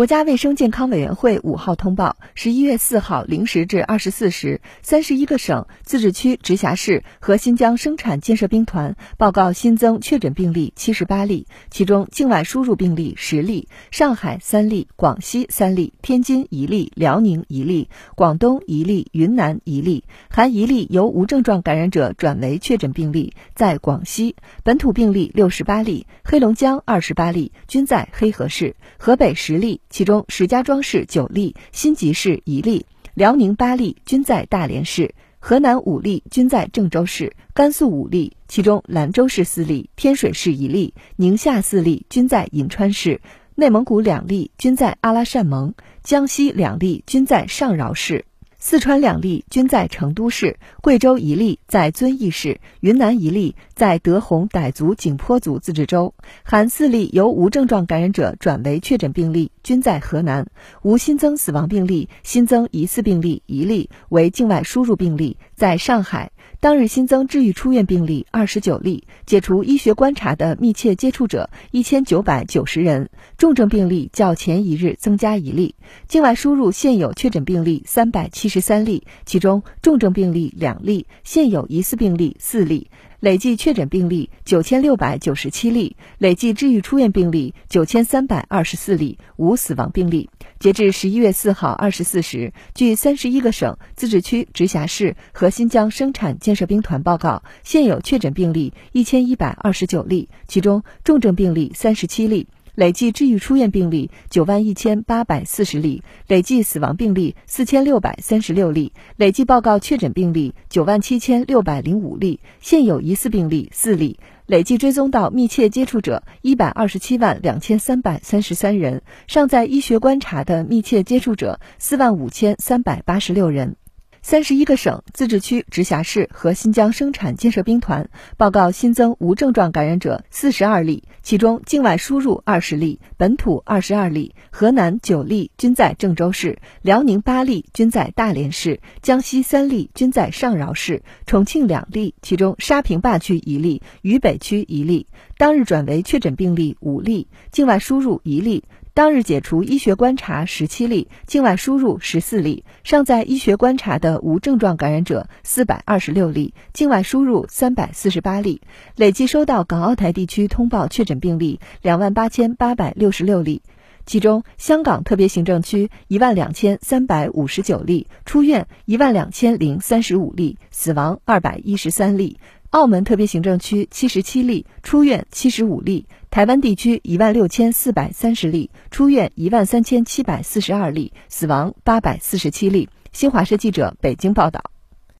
国家卫生健康委员会五号通报：十一月四号零时至二十四时，三十一个省、自治区、直辖市和新疆生产建设兵团报告新增确诊病例七十八例，其中境外输入病例十例，上海三例，广西三例，天津一例，辽宁一例，广东一例，云南一例，含一例由无症状感染者转为确诊病例，在广西。本土病例六十八例，黑龙江二十八例，均在黑河市，河北十例。其中，石家庄市九例，辛集市一例，辽宁八例，均在大连市；河南五例，均在郑州市；甘肃五例，其中兰州市四例，天水市一例，宁夏四例，均在银川市；内蒙古两例，均在阿拉善盟；江西两例，均在上饶市。四川两例均在成都市，贵州一例在遵义市，云南一例在德宏傣族景颇族自治州，含四例由无症状感染者转为确诊病例，均在河南，无新增死亡病例，新增疑似病例一例为境外输入病例，在上海。当日新增治愈出院病例二十九例，解除医学观察的密切接触者一千九百九十人，重症病例较前一日增加一例。境外输入现有确诊病例三百七十三例，其中重症病例两例，现有疑似病例四例。累计确诊病例九千六百九十七例，累计治愈出院病例九千三百二十四例，无死亡病例。截至十一月四号二十四时，据三十一个省、自治区、直辖市和新疆生产建设兵团报告，现有确诊病例一千一百二十九例，其中重症病例三十七例。累计治愈出院病例九万一千八百四十例，累计死亡病例四千六百三十六例，累计报告确诊病例九万七千六百零五例，现有疑似病例四例，累计追踪到密切接触者一百二十七万两千三百三十三人，尚在医学观察的密切接触者四万五千三百八十六人。三十一个省、自治区、直辖市和新疆生产建设兵团报告新增无症状感染者四十二例，其中境外输入二十例，本土二十二例。河南九例，均在郑州市；辽宁八例，均在大连市；江西三例，均在上饶市；重庆两例，其中沙坪坝区一例，渝北区一例。当日转为确诊病例五例，境外输入一例。当日解除医学观察十七例，境外输入十四例，尚在医学观察的无症状感染者四百二十六例，境外输入三百四十八例。累计收到港澳台地区通报确诊病例两万八千八百六十六例，其中香港特别行政区一万两千三百五十九例，出院一万两千零三十五例，死亡二百一十三例。澳门特别行政区七十七例，出院七十五例；台湾地区一万六千四百三十例，出院一万三千七百四十二例，死亡八百四十七例。新华社记者北京报道。